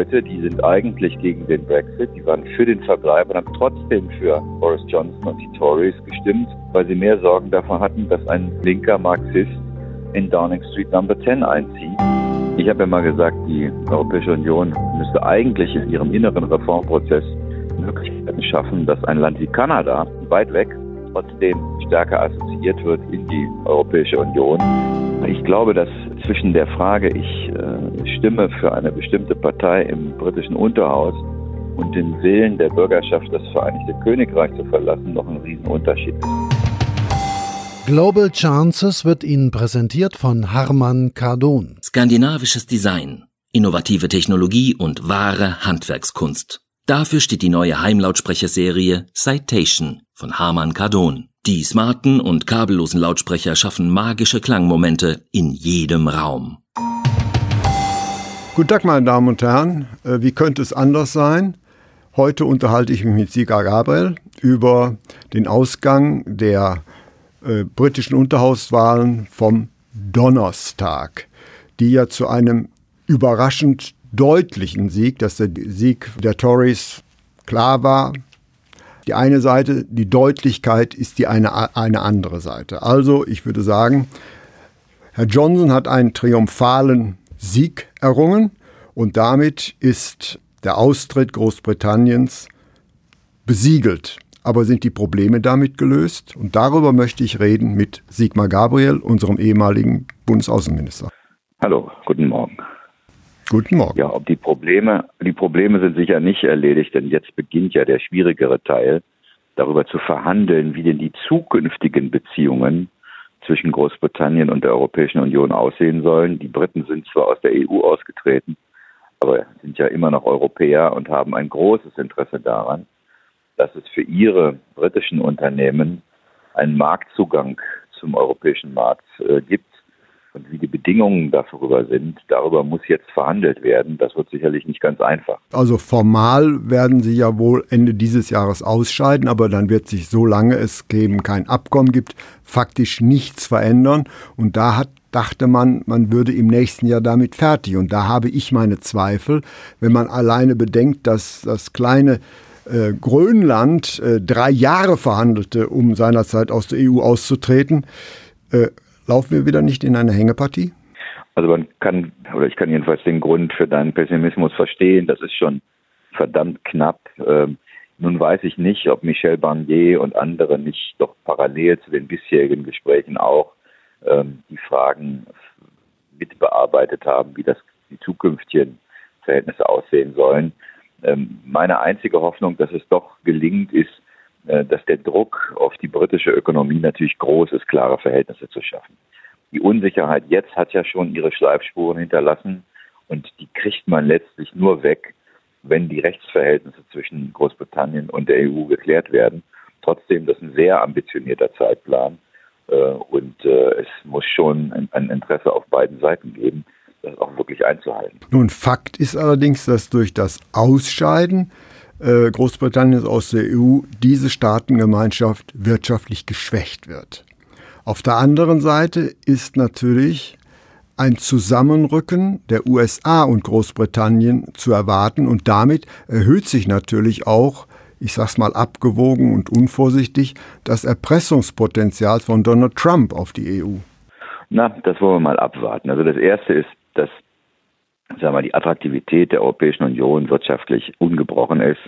Leute, die sind eigentlich gegen den Brexit, die waren für den Verbleib und haben trotzdem für Boris Johnson und die Tories gestimmt, weil sie mehr Sorgen davon hatten, dass ein linker Marxist in Downing Street Number 10 einzieht. Ich habe ja mal gesagt, die Europäische Union müsste eigentlich in ihrem inneren Reformprozess Möglichkeiten schaffen, dass ein Land wie Kanada, weit weg, trotzdem stärker assoziiert wird in die Europäische Union. Ich glaube, dass zwischen der Frage, ich äh, stimme für eine bestimmte Partei im britischen Unterhaus und dem Willen der Bürgerschaft, das Vereinigte Königreich zu verlassen, noch ein Riesenunterschied ist. Global Chances wird Ihnen präsentiert von Harman Kardon. Skandinavisches Design, innovative Technologie und wahre Handwerkskunst. Dafür steht die neue Heimlautsprecherserie Citation von Harman Kardon. Die smarten und kabellosen Lautsprecher schaffen magische Klangmomente in jedem Raum. Guten Tag, meine Damen und Herren. Äh, wie könnte es anders sein? Heute unterhalte ich mich mit Sieger Gabriel über den Ausgang der äh, britischen Unterhauswahlen vom Donnerstag, die ja zu einem überraschend deutlichen Sieg, dass der Sieg der Tories klar war, die eine Seite, die Deutlichkeit ist die eine, eine andere Seite. Also ich würde sagen, Herr Johnson hat einen triumphalen Sieg errungen und damit ist der Austritt Großbritanniens besiegelt. Aber sind die Probleme damit gelöst? Und darüber möchte ich reden mit Sigmar Gabriel, unserem ehemaligen Bundesaußenminister. Hallo, guten Morgen. Guten Morgen. Ja, ob die Probleme, die Probleme sind sicher nicht erledigt, denn jetzt beginnt ja der schwierigere Teil, darüber zu verhandeln, wie denn die zukünftigen Beziehungen zwischen Großbritannien und der Europäischen Union aussehen sollen. Die Briten sind zwar aus der EU ausgetreten, aber sind ja immer noch Europäer und haben ein großes Interesse daran, dass es für ihre britischen Unternehmen einen Marktzugang zum europäischen Markt äh, gibt und wie die Bedingungen darüber sind, darüber muss jetzt verhandelt werden. Das wird sicherlich nicht ganz einfach. Also formal werden Sie ja wohl Ende dieses Jahres ausscheiden, aber dann wird sich, solange es eben kein Abkommen gibt, faktisch nichts verändern. Und da hat dachte man, man würde im nächsten Jahr damit fertig. Und da habe ich meine Zweifel, wenn man alleine bedenkt, dass das kleine äh, Grönland äh, drei Jahre verhandelte, um seinerzeit aus der EU auszutreten. Äh, Laufen wir wieder nicht in eine Hängepartie? Also man kann, oder ich kann jedenfalls den Grund für deinen Pessimismus verstehen. Das ist schon verdammt knapp. Ähm, nun weiß ich nicht, ob Michel Barnier und andere nicht doch parallel zu den bisherigen Gesprächen auch ähm, die Fragen mitbearbeitet haben, wie das die zukünftigen Verhältnisse aussehen sollen. Ähm, meine einzige Hoffnung, dass es doch gelingt, ist, dass der Druck auf die britische Ökonomie natürlich groß ist, klare Verhältnisse zu schaffen. Die Unsicherheit jetzt hat ja schon ihre Schleifspuren hinterlassen und die kriegt man letztlich nur weg, wenn die Rechtsverhältnisse zwischen Großbritannien und der EU geklärt werden. Trotzdem, das ist ein sehr ambitionierter Zeitplan äh, und äh, es muss schon ein Interesse auf beiden Seiten geben, das auch wirklich einzuhalten. Nun, Fakt ist allerdings, dass durch das Ausscheiden äh, Großbritanniens aus der EU diese Staatengemeinschaft wirtschaftlich geschwächt wird. Auf der anderen Seite ist natürlich ein Zusammenrücken der USA und Großbritannien zu erwarten und damit erhöht sich natürlich auch, ich sag's mal abgewogen und unvorsichtig, das Erpressungspotenzial von Donald Trump auf die EU. Na, das wollen wir mal abwarten. Also das erste ist, dass sagen wir die Attraktivität der Europäischen Union wirtschaftlich ungebrochen ist.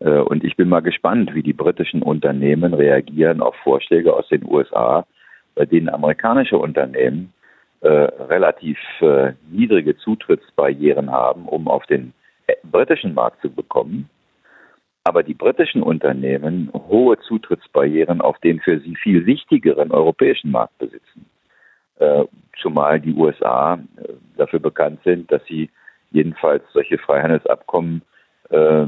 Äh, und ich bin mal gespannt, wie die britischen Unternehmen reagieren auf Vorschläge aus den USA, bei denen amerikanische Unternehmen äh, relativ äh, niedrige Zutrittsbarrieren haben, um auf den äh, britischen Markt zu bekommen. Aber die britischen Unternehmen hohe Zutrittsbarrieren auf den für sie viel wichtigeren europäischen Markt besitzen. Äh, zumal die USA äh, dafür bekannt sind, dass sie jedenfalls solche Freihandelsabkommen äh,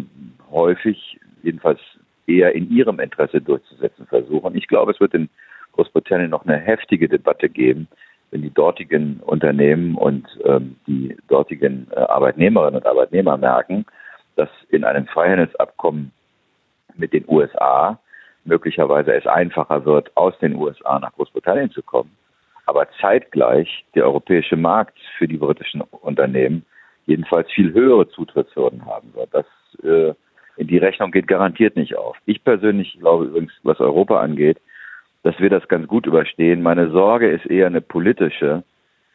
häufig, jedenfalls eher in ihrem Interesse durchzusetzen versuchen. Ich glaube, es wird in Großbritannien noch eine heftige Debatte geben, wenn die dortigen Unternehmen und ähm, die dortigen Arbeitnehmerinnen und Arbeitnehmer merken, dass in einem Freihandelsabkommen mit den USA möglicherweise es einfacher wird, aus den USA nach Großbritannien zu kommen, aber zeitgleich der europäische Markt für die britischen Unternehmen jedenfalls viel höhere Zutrittshürden haben wird. Das äh, in die Rechnung geht garantiert nicht auf. Ich persönlich glaube übrigens, was Europa angeht, dass wir das ganz gut überstehen. Meine Sorge ist eher eine politische.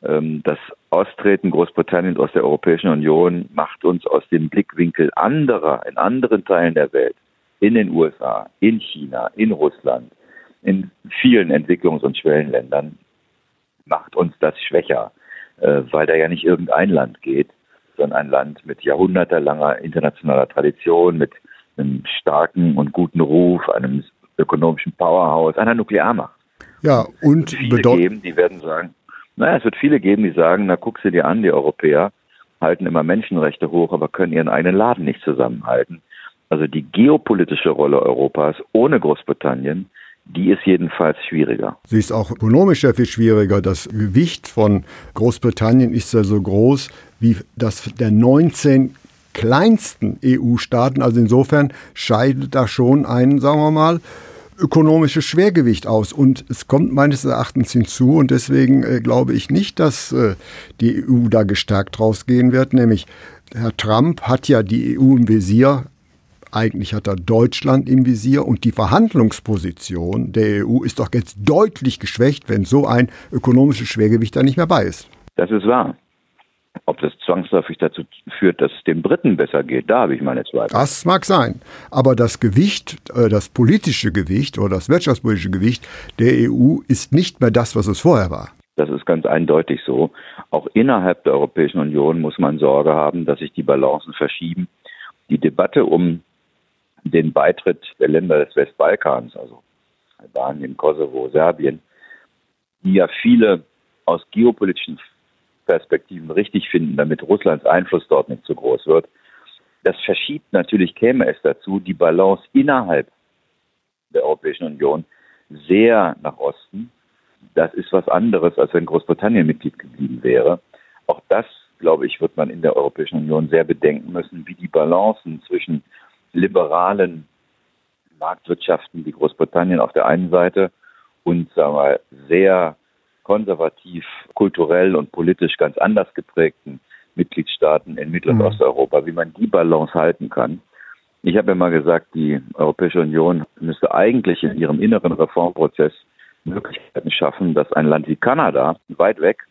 Ähm, das Austreten Großbritanniens aus der Europäischen Union macht uns aus dem Blickwinkel anderer in anderen Teilen der Welt, in den USA, in China, in Russland, in vielen Entwicklungs- und Schwellenländern, macht uns das schwächer, äh, weil da ja nicht irgendein Land geht, sondern ein Land mit jahrhundertelanger internationaler Tradition, mit einem starken und guten Ruf, einem ökonomischen Powerhouse, einer Nuklearmacht. Ja, und es wird viele geben, die werden sagen, naja, es wird viele geben, die sagen, na guck sie dir an, die Europäer halten immer Menschenrechte hoch, aber können ihren eigenen Laden nicht zusammenhalten. Also die geopolitische Rolle Europas ohne Großbritannien, die ist jedenfalls schwieriger. Sie ist auch ökonomisch sehr viel schwieriger. Das Gewicht von Großbritannien ist ja so groß wie das der 19 kleinsten EU-Staaten. Also insofern scheidet da schon ein, sagen wir mal, ökonomisches Schwergewicht aus. Und es kommt meines Erachtens hinzu, und deswegen äh, glaube ich nicht, dass äh, die EU da gestärkt rausgehen wird, nämlich Herr Trump hat ja die EU im Visier, eigentlich hat er Deutschland im Visier und die Verhandlungsposition der EU ist doch jetzt deutlich geschwächt, wenn so ein ökonomisches Schwergewicht da nicht mehr bei ist. Das ist wahr. Ob das zwangsläufig dazu führt, dass es den Briten besser geht, da habe ich meine Zweifel. Das mag sein. Aber das Gewicht, äh, das politische Gewicht oder das wirtschaftspolitische Gewicht der EU ist nicht mehr das, was es vorher war. Das ist ganz eindeutig so. Auch innerhalb der Europäischen Union muss man Sorge haben, dass sich die Balancen verschieben. Die Debatte um den Beitritt der Länder des Westbalkans, also Albanien, Kosovo, Serbien, die ja viele aus geopolitischen Perspektiven richtig finden, damit Russlands Einfluss dort nicht zu groß wird. Das verschiebt natürlich, käme es dazu, die Balance innerhalb der Europäischen Union sehr nach Osten. Das ist was anderes, als wenn Großbritannien Mitglied geblieben wäre. Auch das, glaube ich, wird man in der Europäischen Union sehr bedenken müssen, wie die Balancen zwischen liberalen Marktwirtschaften wie Großbritannien auf der einen Seite und sagen wir, sehr konservativ, kulturell und politisch ganz anders geprägten Mitgliedstaaten in Mittel- und mhm. Osteuropa, wie man die Balance halten kann. Ich habe ja mal gesagt, die Europäische Union müsste eigentlich in ihrem inneren Reformprozess Möglichkeiten schaffen, dass ein Land wie Kanada, weit weg,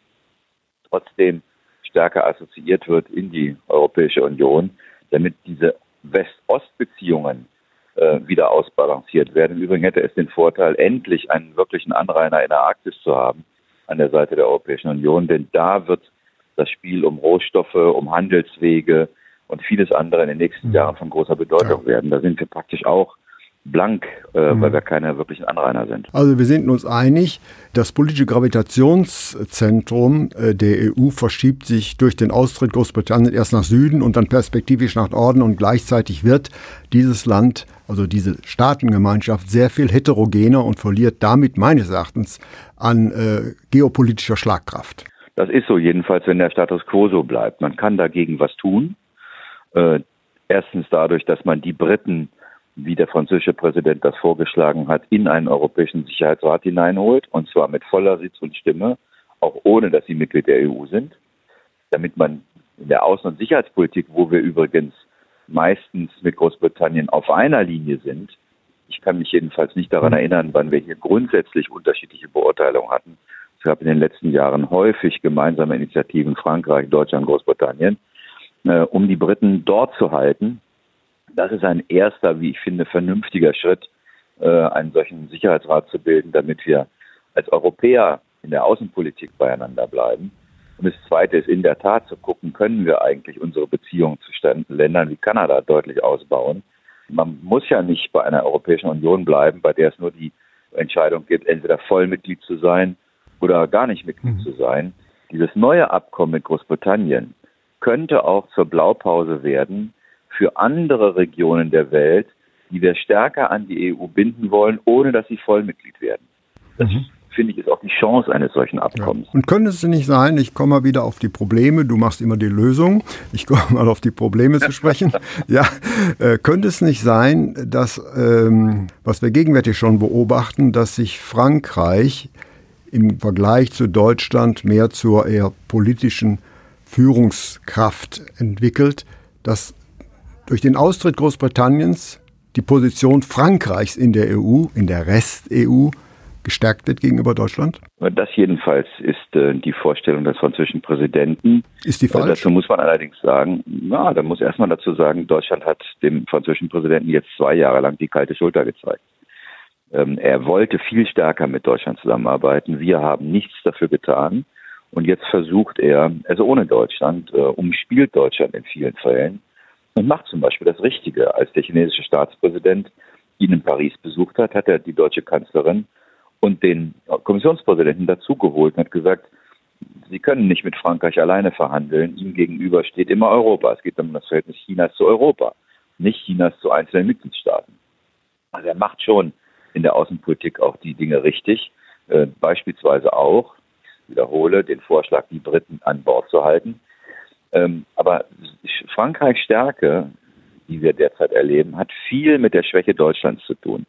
trotzdem stärker assoziiert wird in die Europäische Union, damit diese West-Ost-Beziehungen äh, wieder ausbalanciert werden. Im Übrigen hätte es den Vorteil, endlich einen wirklichen Anrainer in der Arktis zu haben, an der Seite der Europäischen Union, denn da wird das Spiel um Rohstoffe, um Handelswege und vieles andere in den nächsten mhm. Jahren von großer Bedeutung ja. werden. Da sind wir praktisch auch blank, äh, mhm. weil wir keine wirklichen Anrainer sind. Also wir sind uns einig, das politische Gravitationszentrum äh, der EU verschiebt sich durch den Austritt Großbritanniens erst nach Süden und dann perspektivisch nach Norden und gleichzeitig wird dieses Land, also diese Staatengemeinschaft, sehr viel heterogener und verliert damit meines Erachtens an äh, geopolitischer Schlagkraft. Das ist so, jedenfalls, wenn der Status quo so bleibt. Man kann dagegen was tun. Äh, erstens dadurch, dass man die Briten wie der französische Präsident das vorgeschlagen hat, in einen europäischen Sicherheitsrat hineinholt, und zwar mit voller Sitz und Stimme, auch ohne dass sie Mitglied der EU sind, damit man in der Außen- und Sicherheitspolitik, wo wir übrigens meistens mit Großbritannien auf einer Linie sind, ich kann mich jedenfalls nicht daran mhm. erinnern, wann wir hier grundsätzlich unterschiedliche Beurteilungen hatten. Es gab in den letzten Jahren häufig gemeinsame Initiativen Frankreich, Deutschland, Großbritannien, äh, um die Briten dort zu halten das ist ein erster, wie ich finde, vernünftiger Schritt, äh, einen solchen Sicherheitsrat zu bilden, damit wir als Europäer in der Außenpolitik beieinander bleiben. Und das Zweite ist in der Tat zu gucken, können wir eigentlich unsere Beziehungen zu Ländern wie Kanada deutlich ausbauen. Man muss ja nicht bei einer Europäischen Union bleiben, bei der es nur die Entscheidung gibt, entweder Vollmitglied zu sein oder gar nicht Mitglied mhm. zu sein. Dieses neue Abkommen mit Großbritannien könnte auch zur Blaupause werden für andere Regionen der Welt, die wir stärker an die EU binden wollen, ohne dass sie Vollmitglied werden. Das mhm finde ich, ist auch die Chance eines solchen Abkommens. Ja. Und könnte es nicht sein, ich komme mal wieder auf die Probleme, du machst immer die Lösung, ich komme mal auf die Probleme zu sprechen. ja, äh, könnte es nicht sein, dass, ähm, was wir gegenwärtig schon beobachten, dass sich Frankreich im Vergleich zu Deutschland mehr zur eher politischen Führungskraft entwickelt, dass durch den Austritt Großbritanniens die Position Frankreichs in der EU, in der Rest-EU, gestärkt wird gegenüber Deutschland? Das jedenfalls ist äh, die Vorstellung des französischen Präsidenten. Ist die falsch? Äh, dazu muss man allerdings sagen, na, da muss erstmal dazu sagen, Deutschland hat dem französischen Präsidenten jetzt zwei Jahre lang die kalte Schulter gezeigt. Ähm, er wollte viel stärker mit Deutschland zusammenarbeiten. Wir haben nichts dafür getan. Und jetzt versucht er, also ohne Deutschland, äh, umspielt Deutschland in vielen Fällen und macht zum Beispiel das Richtige. Als der chinesische Staatspräsident ihn in Paris besucht hat, hat er die deutsche Kanzlerin und den Kommissionspräsidenten dazugeholt und hat gesagt, Sie können nicht mit Frankreich alleine verhandeln. Ihm gegenüber steht immer Europa. Es geht um das Verhältnis Chinas zu Europa, nicht Chinas zu einzelnen Mitgliedstaaten. Also er macht schon in der Außenpolitik auch die Dinge richtig. Äh, beispielsweise auch, ich wiederhole, den Vorschlag, die Briten an Bord zu halten. Ähm, aber Frankreichs Stärke, die wir derzeit erleben, hat viel mit der Schwäche Deutschlands zu tun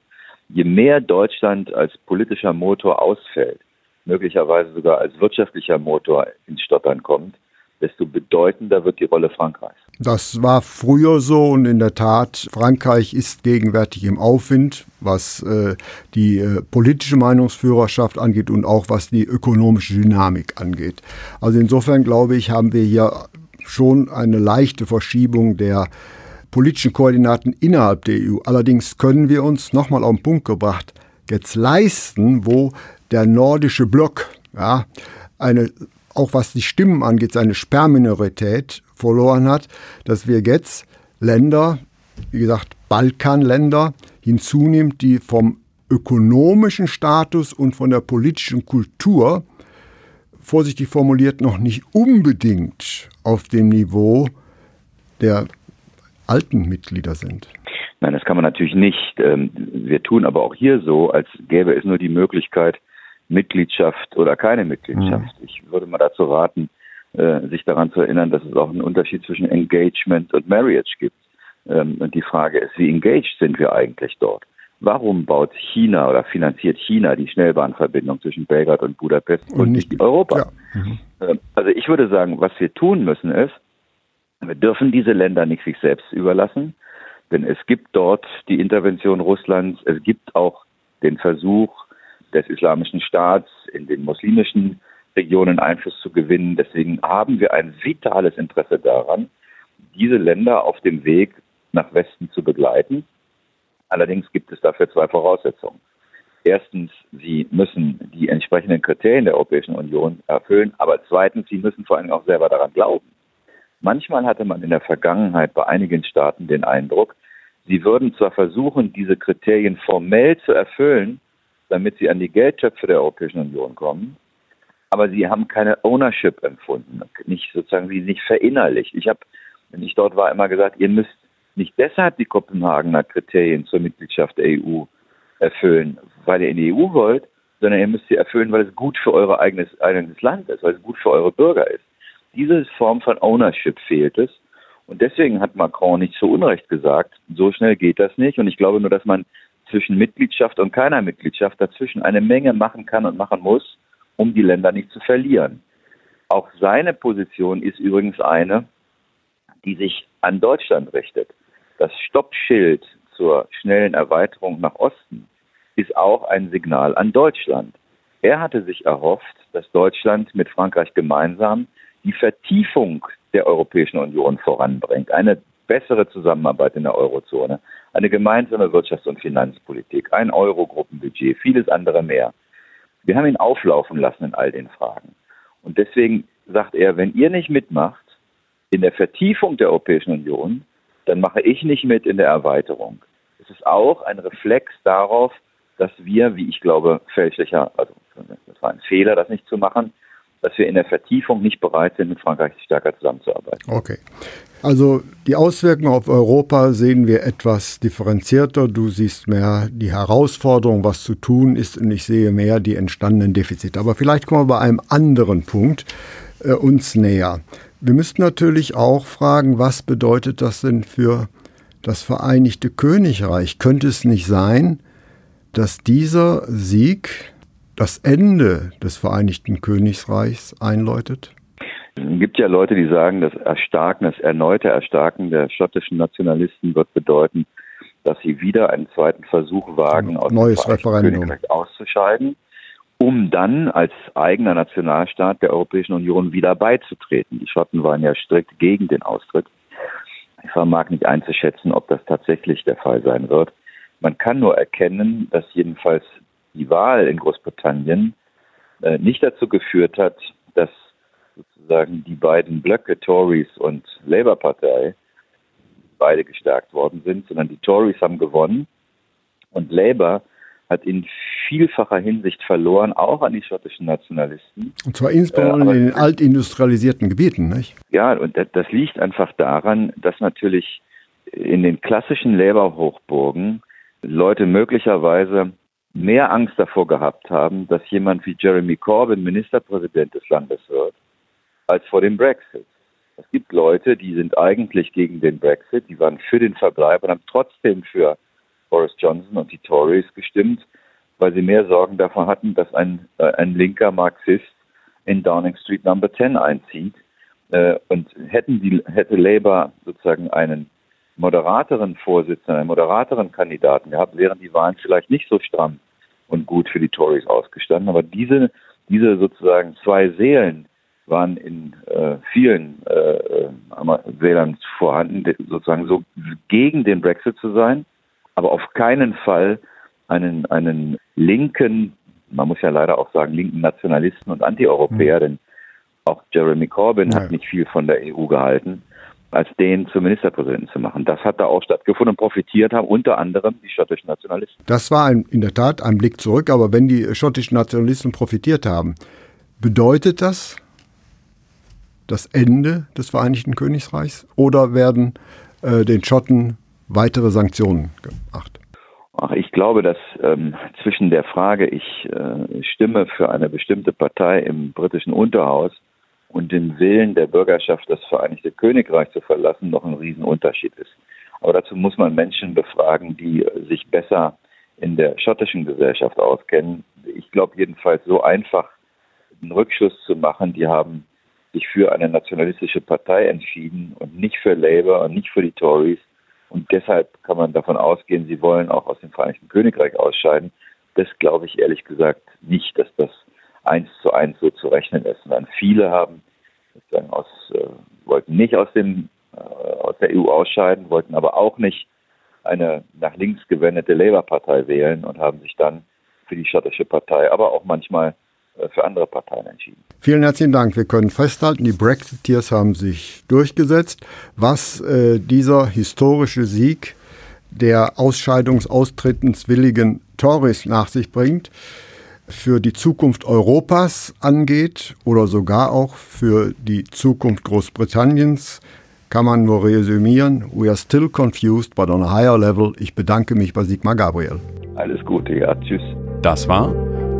je mehr Deutschland als politischer Motor ausfällt, möglicherweise sogar als wirtschaftlicher Motor ins Stottern kommt, desto bedeutender wird die Rolle Frankreichs. Das war früher so und in der Tat, Frankreich ist gegenwärtig im Aufwind, was äh, die äh, politische Meinungsführerschaft angeht und auch was die ökonomische Dynamik angeht. Also insofern glaube ich, haben wir hier schon eine leichte Verschiebung der politischen Koordinaten innerhalb der EU. Allerdings können wir uns nochmal auf den Punkt gebracht jetzt leisten, wo der nordische Block, ja, eine, auch was die Stimmen angeht, seine Sperrminorität verloren hat, dass wir jetzt Länder, wie gesagt, Balkanländer hinzunimmt, die vom ökonomischen Status und von der politischen Kultur, vorsichtig formuliert, noch nicht unbedingt auf dem Niveau der alten Mitglieder sind. Nein, das kann man natürlich nicht. Ähm, wir tun aber auch hier so, als gäbe es nur die Möglichkeit, Mitgliedschaft oder keine Mitgliedschaft. Mhm. Ich würde mal dazu raten, äh, sich daran zu erinnern, dass es auch einen Unterschied zwischen Engagement und Marriage gibt. Ähm, und die Frage ist, wie engaged sind wir eigentlich dort? Warum baut China oder finanziert China die Schnellbahnverbindung zwischen Belgrad und Budapest und, und nicht Europa? Ja. Mhm. Also ich würde sagen, was wir tun müssen ist, wir dürfen diese Länder nicht sich selbst überlassen, denn es gibt dort die Intervention Russlands, es gibt auch den Versuch des Islamischen Staats in den muslimischen Regionen Einfluss zu gewinnen. Deswegen haben wir ein vitales Interesse daran, diese Länder auf dem Weg nach Westen zu begleiten. Allerdings gibt es dafür zwei Voraussetzungen. Erstens, sie müssen die entsprechenden Kriterien der Europäischen Union erfüllen, aber zweitens, sie müssen vor allem auch selber daran glauben. Manchmal hatte man in der Vergangenheit bei einigen Staaten den Eindruck, sie würden zwar versuchen, diese Kriterien formell zu erfüllen, damit sie an die Geldtöpfe der Europäischen Union kommen, aber sie haben keine Ownership empfunden, nicht sozusagen sie nicht verinnerlicht. Ich habe, wenn ich dort war, immer gesagt, ihr müsst nicht deshalb die Kopenhagener Kriterien zur Mitgliedschaft der EU erfüllen, weil ihr in die EU wollt, sondern ihr müsst sie erfüllen, weil es gut für euer eigenes, eigenes Land ist, weil es gut für eure Bürger ist. Diese Form von Ownership fehlt es. Und deswegen hat Macron nicht zu Unrecht gesagt, so schnell geht das nicht. Und ich glaube nur, dass man zwischen Mitgliedschaft und keiner Mitgliedschaft dazwischen eine Menge machen kann und machen muss, um die Länder nicht zu verlieren. Auch seine Position ist übrigens eine, die sich an Deutschland richtet. Das Stoppschild zur schnellen Erweiterung nach Osten ist auch ein Signal an Deutschland. Er hatte sich erhofft, dass Deutschland mit Frankreich gemeinsam die Vertiefung der Europäischen Union voranbringt, eine bessere Zusammenarbeit in der Eurozone, eine gemeinsame Wirtschafts- und Finanzpolitik, ein Eurogruppenbudget, vieles andere mehr. Wir haben ihn auflaufen lassen in all den Fragen. Und deswegen sagt er, wenn ihr nicht mitmacht in der Vertiefung der Europäischen Union, dann mache ich nicht mit in der Erweiterung. Es ist auch ein Reflex darauf, dass wir, wie ich glaube, fälschlicher, also das war ein Fehler, das nicht zu machen, dass wir in der Vertiefung nicht bereit sind, mit Frankreich stärker zusammenzuarbeiten. Okay. Also die Auswirkungen auf Europa sehen wir etwas differenzierter. Du siehst mehr die Herausforderung, was zu tun ist, und ich sehe mehr die entstandenen Defizite. Aber vielleicht kommen wir bei einem anderen Punkt äh, uns näher. Wir müssten natürlich auch fragen, was bedeutet das denn für das Vereinigte Königreich? Könnte es nicht sein, dass dieser Sieg das Ende des Vereinigten Königreichs einläutet? Es gibt ja Leute, die sagen, das Erstarken, das erneute Erstarken der schottischen Nationalisten wird bedeuten, dass sie wieder einen zweiten Versuch wagen, aus Neues dem Referendum. Königreich auszuscheiden, um dann als eigener Nationalstaat der Europäischen Union wieder beizutreten. Die Schotten waren ja strikt gegen den Austritt. Ich vermag nicht einzuschätzen, ob das tatsächlich der Fall sein wird. Man kann nur erkennen, dass jedenfalls die Wahl in Großbritannien äh, nicht dazu geführt hat, dass sozusagen die beiden Blöcke Tories und Labour Partei beide gestärkt worden sind, sondern die Tories haben gewonnen und Labour hat in vielfacher Hinsicht verloren, auch an die schottischen Nationalisten. Und zwar insbesondere äh, in den altindustrialisierten Gebieten, nicht? Ja, und das liegt einfach daran, dass natürlich in den klassischen Labour-Hochburgen Leute möglicherweise mehr Angst davor gehabt haben, dass jemand wie Jeremy Corbyn Ministerpräsident des Landes wird, als vor dem Brexit. Es gibt Leute, die sind eigentlich gegen den Brexit, die waren für den Verbleib und haben trotzdem für Boris Johnson und die Tories gestimmt, weil sie mehr Sorgen davon hatten, dass ein, äh, ein linker Marxist in Downing Street Number 10 einzieht. Äh, und hätten die, hätte Labour sozusagen einen moderateren Vorsitzenden, einen moderateren Kandidaten gehabt, wären die Wahlen vielleicht nicht so stramm und gut für die Tories ausgestanden. Aber diese, diese sozusagen zwei Seelen, waren in äh, vielen äh, Wählern vorhanden, sozusagen so gegen den Brexit zu sein, aber auf keinen Fall einen, einen linken, man muss ja leider auch sagen, linken Nationalisten und Antieuropäer, mhm. denn auch Jeremy Corbyn ja. hat nicht viel von der EU gehalten, als den zum Ministerpräsidenten zu machen. Das hat da auch stattgefunden und profitiert haben unter anderem die schottischen Nationalisten. Das war ein, in der Tat ein Blick zurück, aber wenn die schottischen Nationalisten profitiert haben, bedeutet das, das Ende des Vereinigten Königreichs oder werden äh, den Schotten weitere Sanktionen gemacht? Ach, ich glaube, dass ähm, zwischen der Frage, ich äh, stimme für eine bestimmte Partei im britischen Unterhaus und dem Willen der Bürgerschaft, das Vereinigte Königreich zu verlassen, noch ein Riesenunterschied ist. Aber dazu muss man Menschen befragen, die sich besser in der schottischen Gesellschaft auskennen. Ich glaube jedenfalls so einfach einen Rückschluss zu machen, die haben sich für eine nationalistische Partei entschieden und nicht für Labour und nicht für die Tories. Und deshalb kann man davon ausgehen, sie wollen auch aus dem Vereinigten Königreich ausscheiden. Das glaube ich ehrlich gesagt nicht, dass das eins zu eins so zu rechnen ist. Und dann viele haben sozusagen aus, äh, wollten nicht aus dem äh, aus der EU ausscheiden, wollten aber auch nicht eine nach links gewendete Labour-Partei wählen und haben sich dann für die schottische Partei, aber auch manchmal für andere Parteien entschieden. Vielen herzlichen Dank. Wir können festhalten, die Brexiteers haben sich durchgesetzt. Was äh, dieser historische Sieg der ausscheidungsaustretenswilligen Tories nach sich bringt, für die Zukunft Europas angeht oder sogar auch für die Zukunft Großbritanniens, kann man nur resümieren. We are still confused, but on a higher level. Ich bedanke mich bei Sigmar Gabriel. Alles Gute, ja, tschüss. Das war